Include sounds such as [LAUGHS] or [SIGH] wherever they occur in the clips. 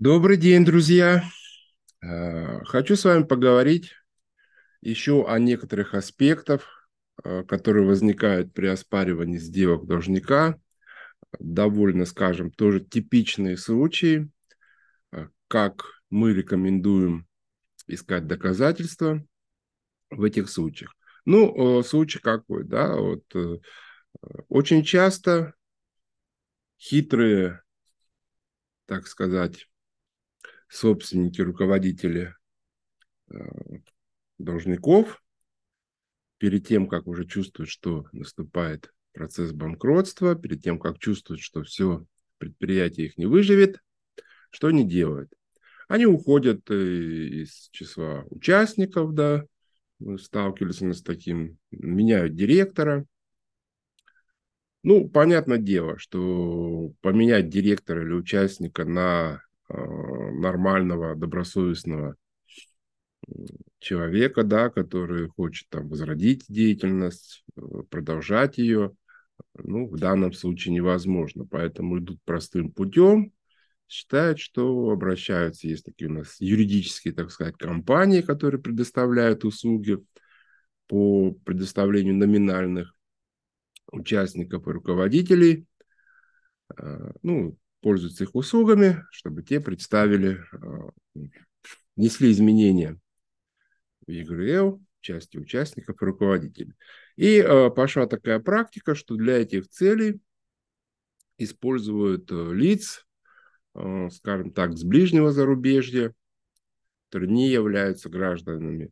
Добрый день, друзья! Э, хочу с вами поговорить еще о некоторых аспектах, э, которые возникают при оспаривании сделок должника. Довольно, скажем, тоже типичные случаи, э, как мы рекомендуем искать доказательства в этих случаях. Ну, случай какой, да, вот очень часто хитрые, так сказать, собственники, руководители э, должников, перед тем, как уже чувствуют, что наступает процесс банкротства, перед тем, как чувствуют, что все, предприятие их не выживет, что они делают? Они уходят э, из числа участников, да, мы сталкивались с таким, меняют директора. Ну, понятное дело, что поменять директора или участника на нормального, добросовестного человека, да, который хочет там возродить деятельность, э, продолжать ее, ну, в данном случае невозможно. Поэтому идут простым путем, считают, что обращаются, есть такие у нас юридические, так сказать, компании, которые предоставляют услуги по предоставлению номинальных участников и руководителей. Э, ну, пользуются их услугами, чтобы те представили, э, несли изменения в ЕГРЛ части участников и руководителей. И э, пошла такая практика, что для этих целей используют э, лиц, скажем так, с ближнего зарубежья, которые не являются гражданами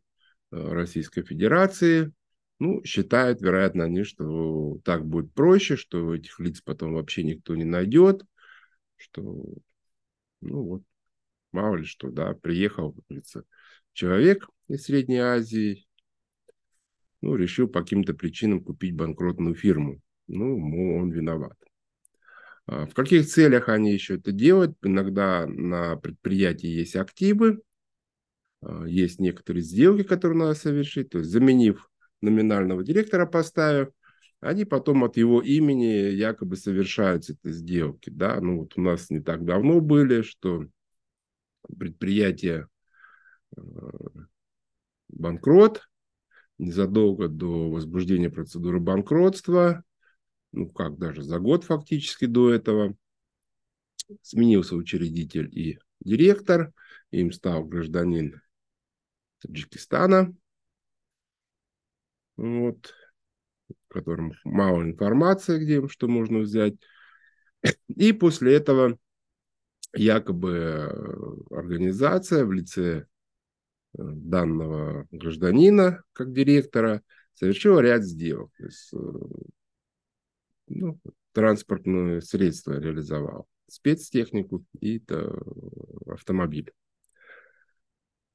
Российской Федерации, ну, считают, вероятно, они, что так будет проще, что этих лиц потом вообще никто не найдет, что, ну вот, мало ли что, да, приехал, как говорится, человек из Средней Азии, ну, решил по каким-то причинам купить банкротную фирму. Ну, он виноват. А в каких целях они еще это делают? Иногда на предприятии есть активы, а, есть некоторые сделки, которые надо совершить. То есть, заменив номинального директора, поставив, они потом от его имени якобы совершаются эти сделки. Да? Ну, вот у нас не так давно были, что предприятие э, банкрот, незадолго до возбуждения процедуры банкротства, ну как даже за год фактически до этого, сменился учредитель и директор, им стал гражданин Таджикистана. Вот в котором мало информации, где что можно взять. И после этого якобы э, организация в лице э, данного гражданина, как директора, совершила ряд сделок. То есть, э, ну, транспортные средства реализовал, спецтехнику и автомобиль.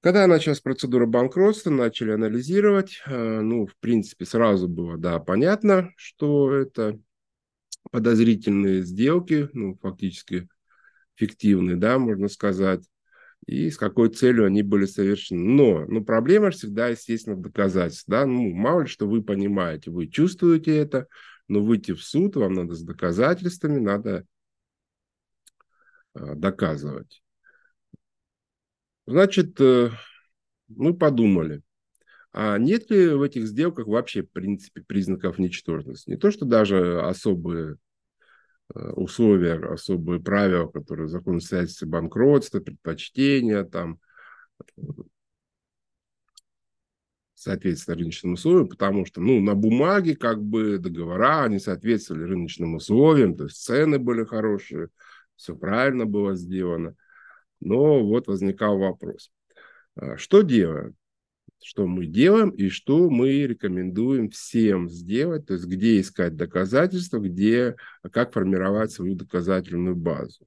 Когда началась процедура банкротства, начали анализировать, э, ну, в принципе, сразу было, да, понятно, что это подозрительные сделки, ну, фактически фиктивные, да, можно сказать, и с какой целью они были совершены. Но, ну, проблема всегда, естественно, в доказательстве, да, ну, мало ли что вы понимаете, вы чувствуете это, но выйти в суд вам надо с доказательствами, надо э, доказывать. Значит, э, мы подумали, а нет ли в этих сделках вообще, в принципе, признаков ничтожности? Не то, что даже особые э, условия, особые правила, которые закон связывается банкротства, предпочтения, там, соответственно рыночным условиям, потому что, ну, на бумаге как бы договора, они соответствовали рыночным условиям, то есть цены были хорошие, все правильно было сделано. Но вот возникал вопрос. А, что делаем? Что мы делаем и что мы рекомендуем всем сделать, то есть где искать доказательства, где, как формировать свою доказательную базу.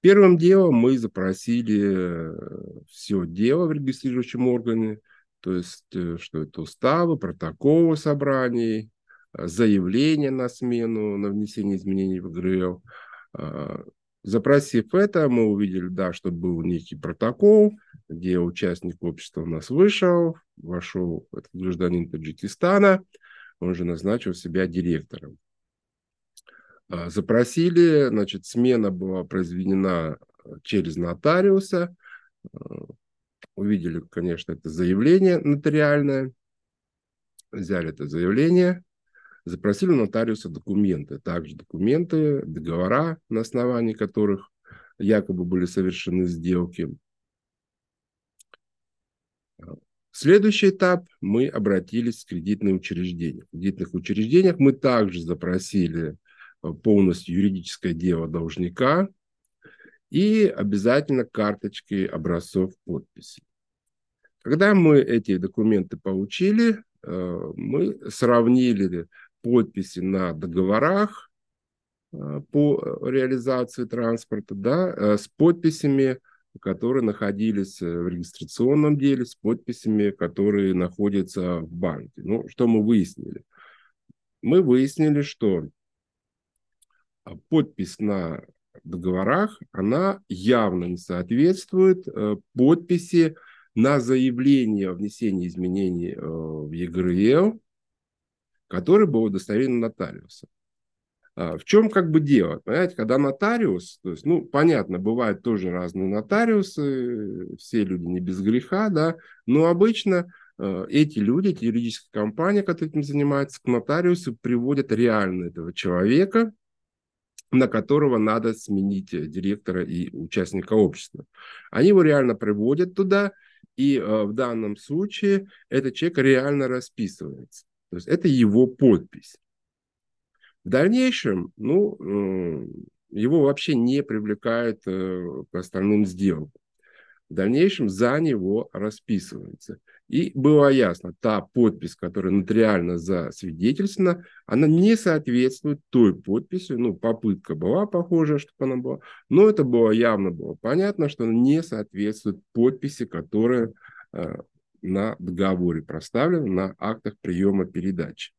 Первым делом мы запросили э, все дело в регистрирующем органе, то есть э, что это уставы, протоколы собраний, э, заявление на смену, на внесение изменений в ГРЛ, а, Запросив это, мы увидели, да, что был некий протокол, где участник общества у нас вышел, вошел этот гражданин Таджикистана, он же назначил себя директором. А, запросили, значит, смена была произведена через нотариуса, увидели, конечно, это заявление нотариальное, взяли это заявление, запросили у нотариуса документы, также документы, договора, на основании которых якобы были совершены сделки. Следующий этап мы обратились в кредитные учреждения. В кредитных учреждениях мы также запросили э, полностью юридическое дело должника и обязательно карточки образцов подписи. Когда мы эти документы получили, э, мы сравнили подписи на договорах э, по реализации транспорта да, с подписями которые находились э, в регистрационном деле с подписями, которые находятся в банке. Ну, что мы выяснили? Мы выяснили, что подпись на договорах, она явно не соответствует э, подписи на заявление о внесении изменений э, в ЕГРЛ, который был удостоверен нотариусом. А, в чем как бы дело? Понимаете, когда нотариус, то есть, ну, понятно, бывают тоже разные нотариусы, все люди не без греха, да, но обычно э, эти люди, эти юридические компании, которые этим занимаются, к нотариусу приводят реально этого человека, на которого надо сменить директора и участника общества. Они его реально приводят туда, и э, в данном случае этот человек реально расписывается. То есть это его подпись. В дальнейшем, ну, его вообще не привлекают э, к остальным сделкам. В дальнейшем за него расписывается. И было ясно, та подпись, которая нотариально засвидетельствована, она не соответствует той подписи. Ну, попытка была похожая, чтобы она была, но это было явно было понятно, что она не соответствует подписи, которая э, на договоре проставлена, на актах приема передачи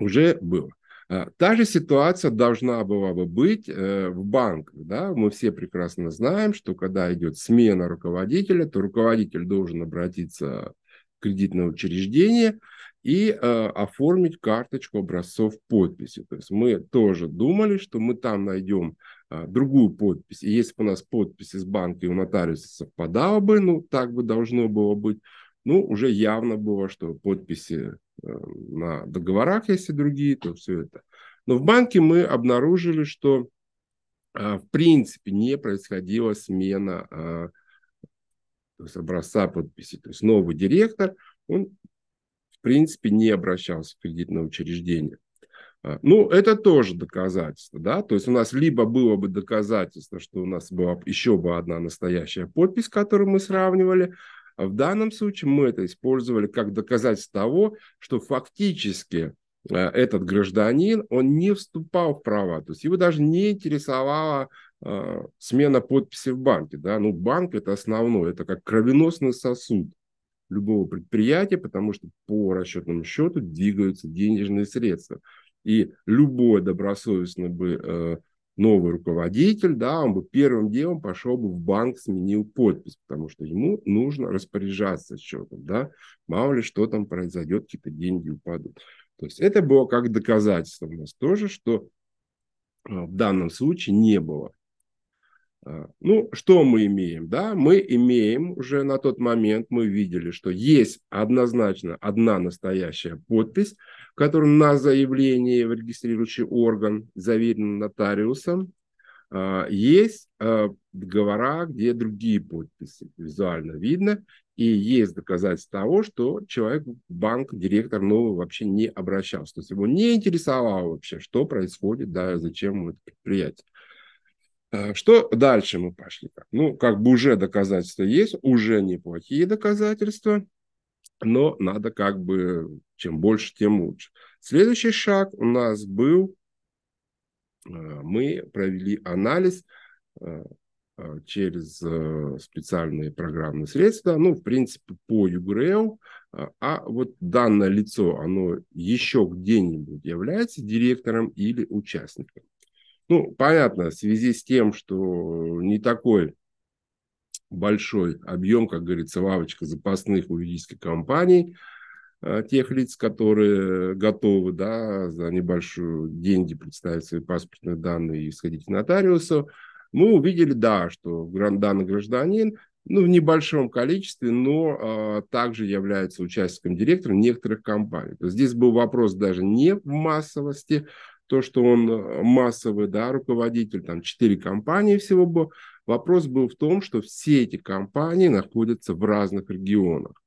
уже было. А, та же ситуация должна была бы быть э, в банках. Да? Мы все прекрасно знаем, что когда идет смена руководителя, то руководитель должен обратиться в кредитное учреждение и э, оформить карточку образцов подписи. То есть мы тоже думали, что мы там найдем другую подпись. И если бы у нас подпись из банка и у нотариуса совпадала бы, ну так бы должно было быть, ну уже явно было, что подписи Э, на договорах, если другие, то все это. Но в банке мы обнаружили, что а, в принципе не происходила смена а, то есть образца подписи. То есть новый директор, он в принципе не обращался в кредитное учреждение. А, ну, это тоже доказательство, да, то есть у нас либо было бы доказательство, что у нас была еще бы одна настоящая подпись, которую мы сравнивали, а в данном случае мы это использовали как доказательство того, что фактически э, этот гражданин, он не вступал в права, то есть его даже не интересовала э, смена подписи в банке. Да? Ну, банк это основное, это как кровеносный сосуд любого предприятия, потому что по расчетному счету двигаются денежные средства. И любой добросовестный бы э, новый руководитель, да, он бы первым делом пошел бы в банк, сменил подпись, потому что ему нужно распоряжаться счетом, да, мало ли что там произойдет, какие-то деньги упадут. То есть это было как доказательство у нас тоже, что а, в данном случае не было. А, ну, что мы имеем? Да? Мы имеем уже на тот момент, мы видели, что есть однозначно одна настоящая подпись, который на заявлении в регистрирующий орган заверен нотариусом. А, есть а, договора, где другие подписи визуально видно, и есть доказательства того, что человек, банк, директор новый вообще не обращался. То есть его не интересовало вообще, что происходит, да, зачем это предприятие. А, что дальше мы пошли? Ну, как бы уже доказательства есть, уже неплохие доказательства но надо как бы, чем больше, тем лучше. Следующий шаг у нас был, э, мы провели анализ э, э, через специальные программные средства, ну, в принципе, по ЮГРЛ, а вот данное лицо, оно еще где-нибудь является директором или участником. Ну, понятно, в связи с тем, что не такой большой объем, как говорится, лавочка запасных у юридических компаний, а, тех лиц, которые готовы да, за небольшие деньги представить свои паспортные данные и сходить к нотариусу. мы увидели, да, что данный гражданин ну, в небольшом количестве, но а, также является участником директора некоторых компаний. То есть здесь был вопрос даже не в массовости, то, что он э, массовый да, руководитель, там четыре компании всего было. Вопрос был в том, что все эти компании находятся в разных регионах.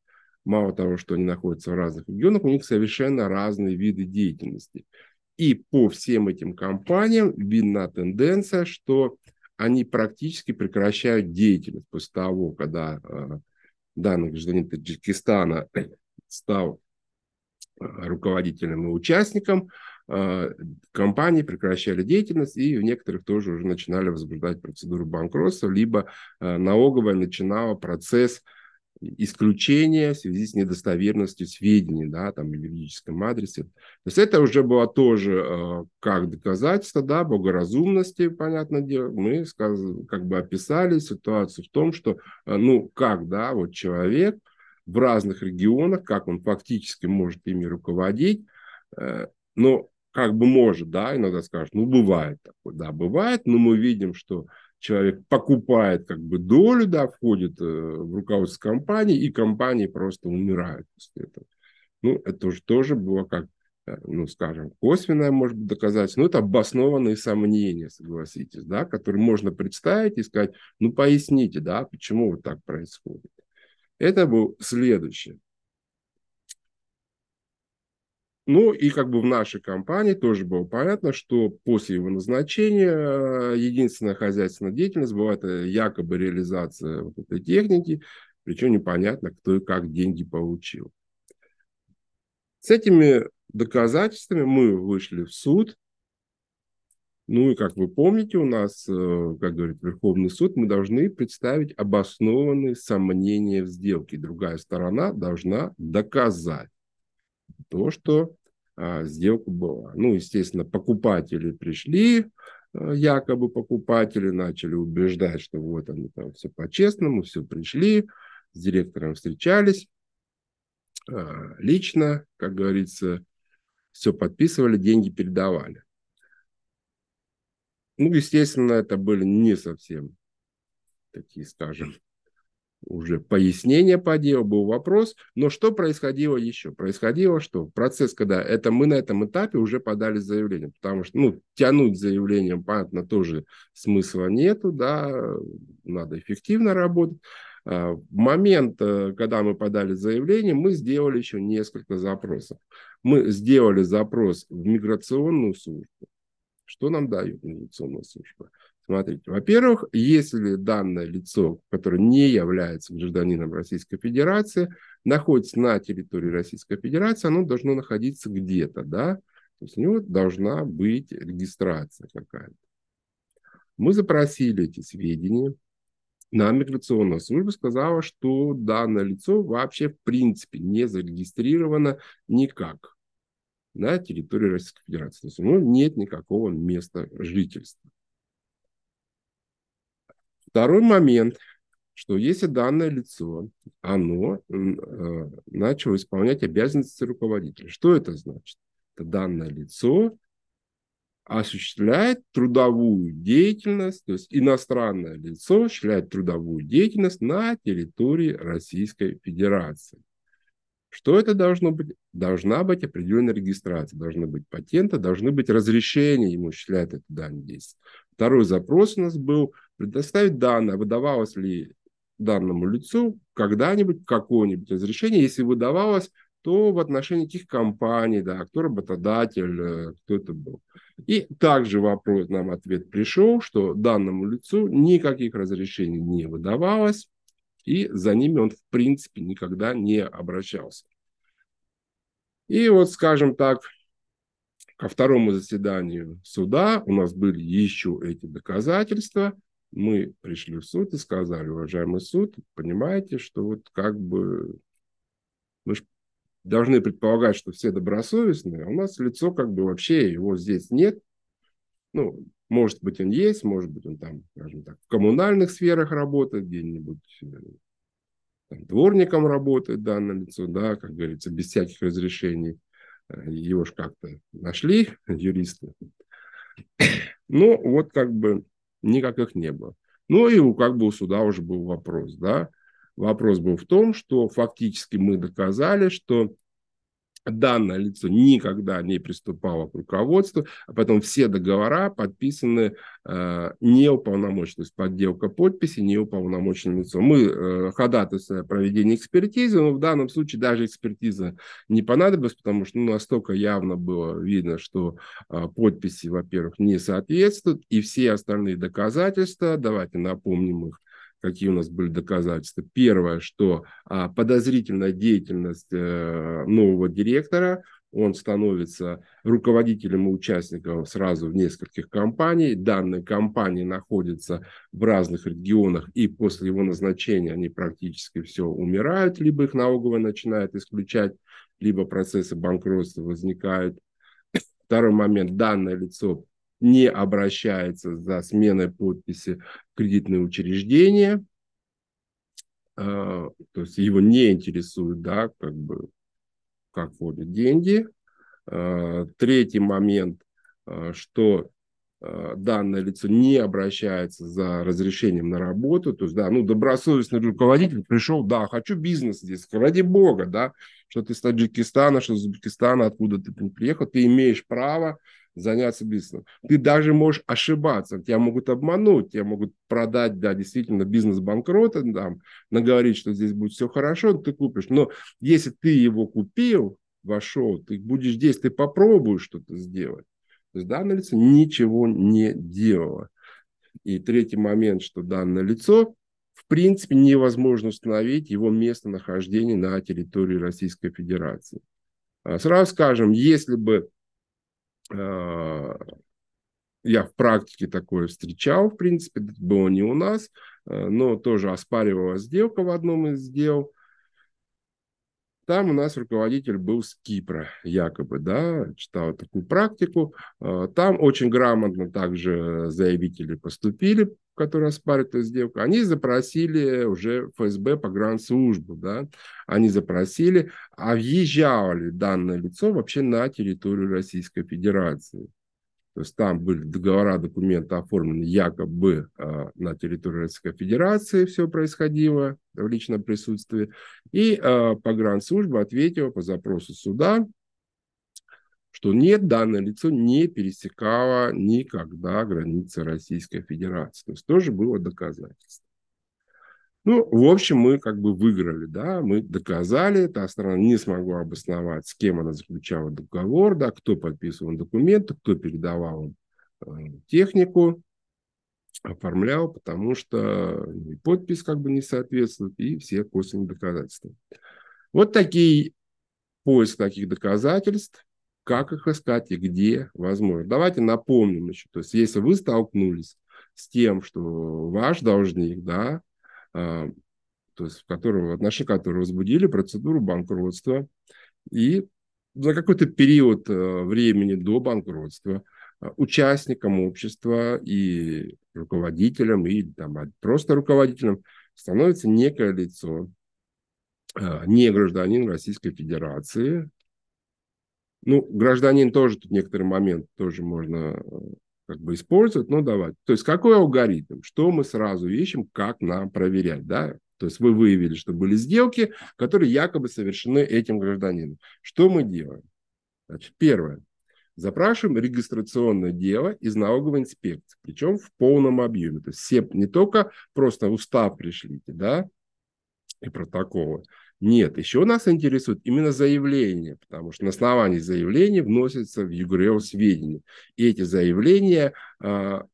Мало того, что они находятся в разных регионах, у них совершенно разные виды деятельности. И по всем этим компаниям видна тенденция, что они практически прекращают деятельность после того, когда э, данный гражданин Таджикистана стал э, руководителем и участником, компании прекращали деятельность и в некоторых тоже уже начинали возбуждать процедуру банкротства, либо налоговая начинала процесс исключения в связи с недостоверностью сведений, да, там, в юридическом адресе. То есть это уже было тоже э, как доказательство, да, богоразумности, понятное дело. Мы как бы описали ситуацию в том, что, ну, как, да, вот человек в разных регионах, как он фактически может ими руководить, э, но как бы может, да, иногда скажут, ну, бывает такое, да, бывает, но мы видим, что человек покупает как бы долю, да, входит э, в руководство компании, и компании просто умирают после этого. Ну, это уже тоже было как, э, ну, скажем, косвенное, может быть, доказательство, но это обоснованные сомнения, согласитесь, да, которые можно представить и сказать, ну, поясните, да, почему вот так происходит. Это был следующее. Ну и как бы в нашей компании тоже было понятно, что после его назначения э, единственная хозяйственная деятельность была это якобы реализация вот этой техники, причем непонятно, кто и как деньги получил. С этими доказательствами мы вышли в суд. Ну и, как вы помните, у нас, э, как говорит Верховный суд, мы должны представить обоснованные сомнения в сделке. Другая сторона должна доказать то, что сделка была. Ну, естественно, покупатели пришли, а, якобы покупатели начали убеждать, что вот они там все по-честному, все пришли, с директором встречались, а, лично, как говорится, все подписывали, деньги передавали. Ну, естественно, это были не совсем такие, скажем, уже пояснение по делу, был вопрос. Но что происходило еще? Происходило что? Процесс, когда это мы на этом этапе уже подали заявление, потому что ну, тянуть заявлением, понятно, тоже смысла нету, да, надо эффективно работать. А, в момент, э, когда мы подали заявление, мы сделали еще несколько запросов. Мы сделали запрос в миграционную службу. Что нам дает миграционная служба? Смотрите, во-первых, если данное лицо, которое не является гражданином Российской Федерации, находится на территории Российской Федерации, оно должно находиться где-то, да? То есть у него должна быть регистрация какая-то. Мы запросили эти сведения. Нам миграционная служба сказала, что данное лицо вообще в принципе не зарегистрировано никак на территории Российской Федерации. То есть у него нет никакого места жительства. Второй момент, что если данное лицо, оно э, начало исполнять обязанности руководителя. Что это значит? Это данное лицо осуществляет трудовую деятельность, то есть иностранное лицо осуществляет трудовую деятельность на территории Российской Федерации. Что это должно быть? Должна быть определенная регистрация, должны быть патенты, должны быть разрешения ему осуществлять эту данную деятельность. Второй запрос у нас был предоставить данные, выдавалось ли данному лицу когда-нибудь какое-нибудь разрешение. Если выдавалось, то в отношении каких компаний, да, кто работодатель, э, кто это был. И также вопрос, нам ответ пришел, что данному лицу никаких разрешений не выдавалось, и за ними он в принципе никогда не обращался. И вот, скажем так, ко второму заседанию суда у нас были еще эти доказательства. Мы пришли в суд и сказали, уважаемый суд, понимаете, что вот как бы мы должны предполагать, что все добросовестные, а у нас лицо как бы вообще его здесь нет. Ну, может быть, он есть, может быть, он там, скажем так, в коммунальных сферах работает, где-нибудь э, дворником работает данное лицо, да, как говорится, без всяких разрешений. Его ж как-то нашли [LAUGHS] юристы. Ну, вот как бы никаких не было. Ну и как бы у суда уже был вопрос, да. Вопрос был в том, что фактически мы доказали, что данное лицо никогда не приступало к руководству, а потом все договора подписаны э, неуполномоченным, то есть подделка подписи неуполномоченным лицом. Мы э, ходатайствуем о проведении экспертизы, но в данном случае даже экспертиза не понадобилась, потому что ну, настолько явно было видно, что э, подписи, во-первых, не соответствуют, и все остальные доказательства, давайте напомним их, какие у нас были доказательства. Первое, что а, подозрительная деятельность э, нового директора, он становится руководителем и участником сразу в нескольких компаний. Данные компании находятся в разных регионах, и после его назначения они практически все умирают, либо их налоговая начинает исключать, либо процессы банкротства возникают. Второй момент, данное лицо не обращается за сменой подписи в кредитное учреждение, а, то есть его не интересует, да, как бы, как вводят деньги. А, третий момент, а, что данное лицо не обращается за разрешением на работу, то есть, да, ну, добросовестный руководитель пришел, да, хочу бизнес здесь, ради бога, да, что ты из Таджикистана, что из Узбекистана, откуда ты приехал, ты имеешь право заняться бизнесом. Ты даже можешь ошибаться, тебя могут обмануть, тебя могут продать, да, действительно, бизнес банкрота, там, наговорить, что здесь будет все хорошо, ты купишь. Но если ты его купил, вошел, ты будешь здесь, ты попробуешь что-то сделать. То есть данное лицо ничего не делало. И третий момент, что данное лицо, в принципе, невозможно установить его местонахождение на территории Российской Федерации. А сразу скажем, если бы я в практике такое встречал, в принципе, было не у нас, а, но тоже оспаривалась сделка в одном из дел. Там у нас руководитель был с Кипра, якобы, да, читал такую практику. А, там очень грамотно также заявители поступили, которые оспаривают эту сделку. Они запросили уже ФСБ по гранд-службу, да, они запросили, а въезжало ли данное лицо вообще на территорию Российской Федерации. То есть там были договора, документы оформлены якобы э, на территории Российской Федерации все происходило в личном присутствии. И э, погранслужба ответила по запросу суда, что нет, данное лицо не пересекало никогда границы Российской Федерации. То есть тоже было доказательство. Ну, в общем, мы как бы выиграли, да, мы доказали, та сторона не смогла обосновать, с кем она заключала договор, да, кто подписывал документы, кто передавал э, технику, оформлял, потому что и подпись как бы не соответствует, и все косвенные доказательства. Вот такие поиск таких доказательств, как их искать и где возможно. Давайте напомним еще, то есть если вы столкнулись с тем, что ваш должник, да, то есть в которого, в отношении которого возбудили процедуру банкротства, и за какой-то период э, времени до банкротства а, участником общества и руководителем, и там, а, просто руководителем становится некое лицо, не гражданин Российской Федерации. Ну, гражданин тоже тут некоторый момент тоже можно как бы использовать, ну давайте. То есть какой алгоритм, что мы сразу ищем, как нам проверять, да? То есть вы выявили, что были сделки, которые якобы совершены этим гражданином. Что мы делаем? Значит, первое. Запрашиваем регистрационное дело из налоговой инспекции, причем в полном объеме. То есть все не только просто устав пришлите, да, и протоколы, нет, еще нас интересует именно заявление, потому что на основании заявления вносятся в ЮГРЕО сведения. И эти заявления, а,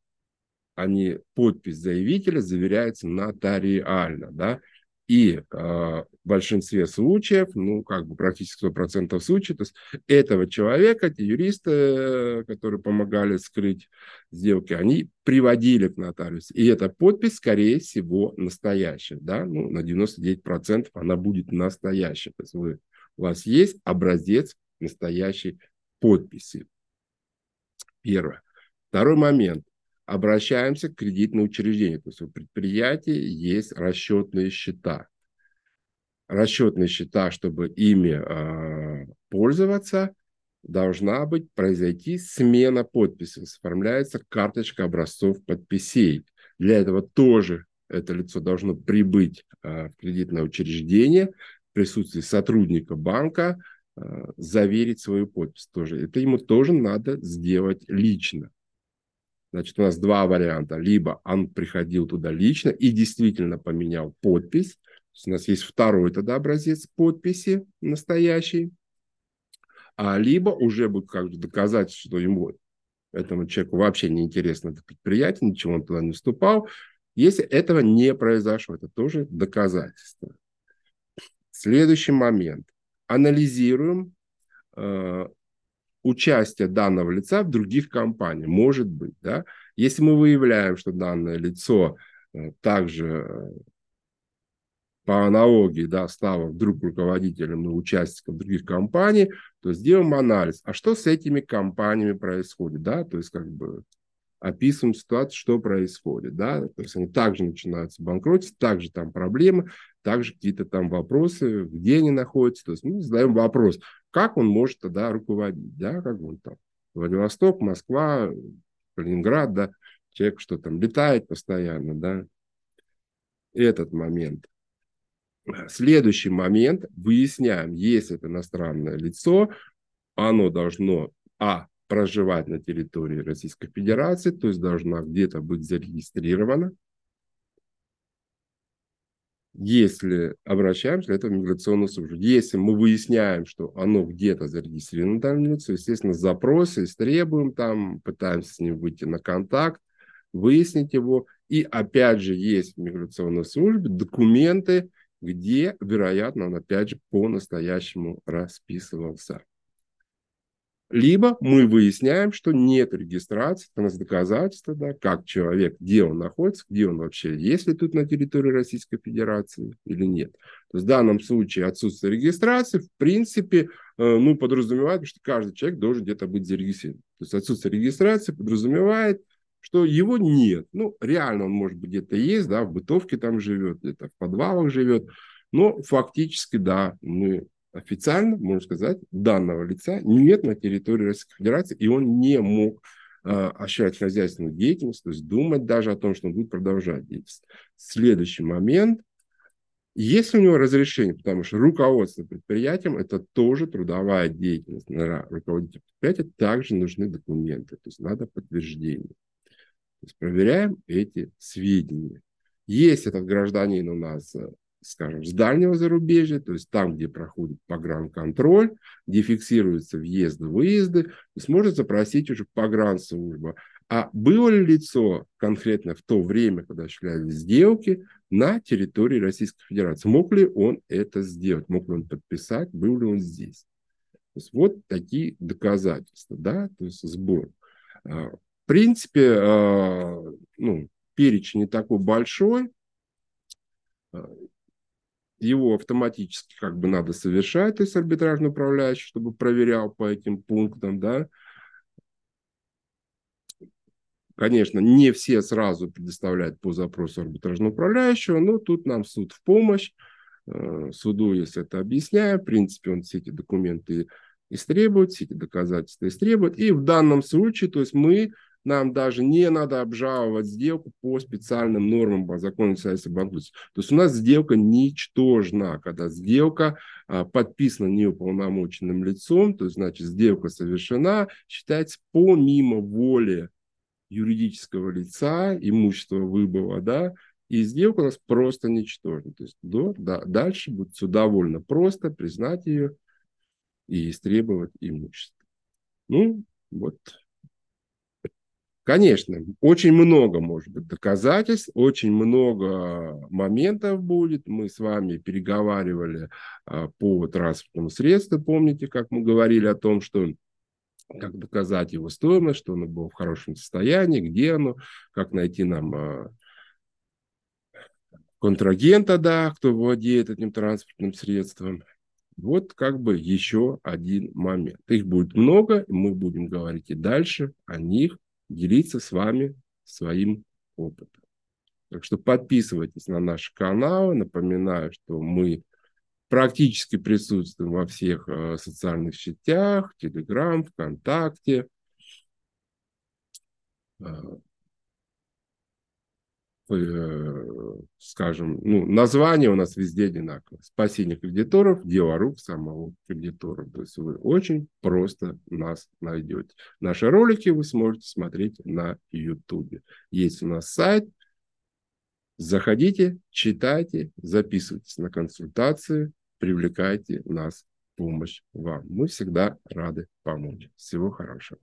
они, подпись заявителя заверяется нотариально, да, и э, в большинстве случаев, ну, как бы практически 100% случаев, то есть этого человека, те юристы, которые помогали скрыть сделки, они приводили к нотариусу. И эта подпись, скорее всего, настоящая. Да? Ну, на 99% она будет настоящая. То есть вы, у вас есть образец настоящей подписи. Первое. Второй момент обращаемся к кредитному учреждению. То есть у предприятия есть расчетные счета. Расчетные счета, чтобы ими э, пользоваться, должна быть произойти смена подписи. Оформляется карточка образцов подписей. Для этого тоже это лицо должно прибыть а, в кредитное учреждение в присутствии сотрудника банка, а, заверить свою подпись тоже. Это ему тоже надо сделать лично. Значит, у нас два варианта. Либо он приходил туда лично и действительно поменял подпись. у нас есть второй тогда образец подписи настоящий. А либо уже будет как бы доказать, что ему, этому человеку вообще не интересно это предприятие, ничего он туда не вступал. Если этого не произошло, это тоже доказательство. Следующий момент. Анализируем э, участие данного лица в других компаниях. Может быть, да. Если мы выявляем, что данное лицо э, также э, по аналогии, да, стало вдруг руководителем и участником других компаний, то сделаем анализ. А что с этими компаниями происходит, да, то есть как бы описываем ситуацию, что происходит, да, то есть они также начинаются банкротить, также там проблемы, также какие-то там вопросы, где они находятся, то есть мы задаем вопрос, как он может тогда руководить, да, как он там, Владивосток, Москва, Калининград, да, человек что там летает постоянно, да, этот момент. Следующий момент, выясняем, если это иностранное лицо, оно должно, а, проживать на территории Российской Федерации, то есть должна где-то быть зарегистрирована. Если обращаемся для этого в миграционную службу. Если мы выясняем, что оно где-то зарегистрировано лицо, естественно, запросы истребуем там, пытаемся с ним выйти на контакт, выяснить его. И опять же есть в миграционной службе документы, где, вероятно, он опять же по-настоящему расписывался. Либо мы выясняем, что нет регистрации, это у нас доказательство, да, как человек, где он находится, где он вообще, есть ли тут на территории Российской Федерации или нет. То есть в данном случае отсутствие регистрации, в принципе, э, ну, подразумевает, что каждый человек должен где-то быть зарегистрирован. То есть отсутствие регистрации подразумевает, что его нет. Ну, реально он, может быть, где-то есть, да, в бытовке там живет, где-то в подвалах живет, но фактически, да, мы официально, можно сказать, данного лица нет на территории Российской Федерации, и он не мог э, осуществлять хозяйственную деятельность, то есть думать даже о том, что он будет продолжать деятельность. Следующий момент. Если у него разрешение, потому что руководство предприятием – это тоже трудовая деятельность на руководителя предприятия, также нужны документы, то есть надо подтверждение. То есть проверяем эти сведения. Если этот гражданин у нас э, скажем, с дальнего зарубежья, то есть там, где проходит погранконтроль, где фиксируются въезды-выезды, можно запросить уже погранслужба. А было ли лицо конкретно в то время, когда осуществлялись сделки, на территории Российской Федерации? Мог ли он это сделать? Мог ли он подписать? Был ли он здесь? То есть вот такие доказательства, да, то есть сбор. А, в принципе, а, ну, перечень не такой большой, а, его автоматически как бы надо совершать, то есть арбитражный управляющий, чтобы проверял по этим пунктам, да. Конечно, не все сразу предоставляют по запросу арбитражного управляющего, но тут нам суд в помощь. Э, суду, если это объясняю, в принципе, он все эти документы истребует, все эти доказательства истребует. И в данном случае, то есть мы нам даже не надо обжаловать сделку по специальным нормам по закону о банкротстве. То есть у нас сделка ничтожна, когда сделка а, подписана неуполномоченным лицом, то есть значит сделка совершена, считается помимо воли юридического лица, имущество выбыло, да, и сделка у нас просто ничтожна. То есть до, да, дальше будет все довольно просто признать ее и истребовать имущество. Ну, вот Конечно, очень много может быть доказательств, очень много моментов будет. Мы с вами переговаривали а, по транспортному средству, помните, как мы говорили о том, что как доказать его стоимость, что оно было в хорошем состоянии, где оно, как найти нам а, контрагента, да, кто владеет этим транспортным средством. Вот как бы еще один момент. Их будет много, мы будем говорить и дальше о них делиться с вами своим опытом. Так что подписывайтесь на наши каналы. Напоминаю, что мы практически присутствуем во всех э, социальных сетях, Телеграм, ВКонтакте. Э, скажем, ну, название у нас везде одинаково. Спасение кредиторов, дело рук самого кредитора. То есть вы очень просто нас найдете. Наши ролики вы сможете смотреть на YouTube. Есть у нас сайт. Заходите, читайте, записывайтесь на консультации, привлекайте нас помощь вам. Мы всегда рады помочь. Всего хорошего.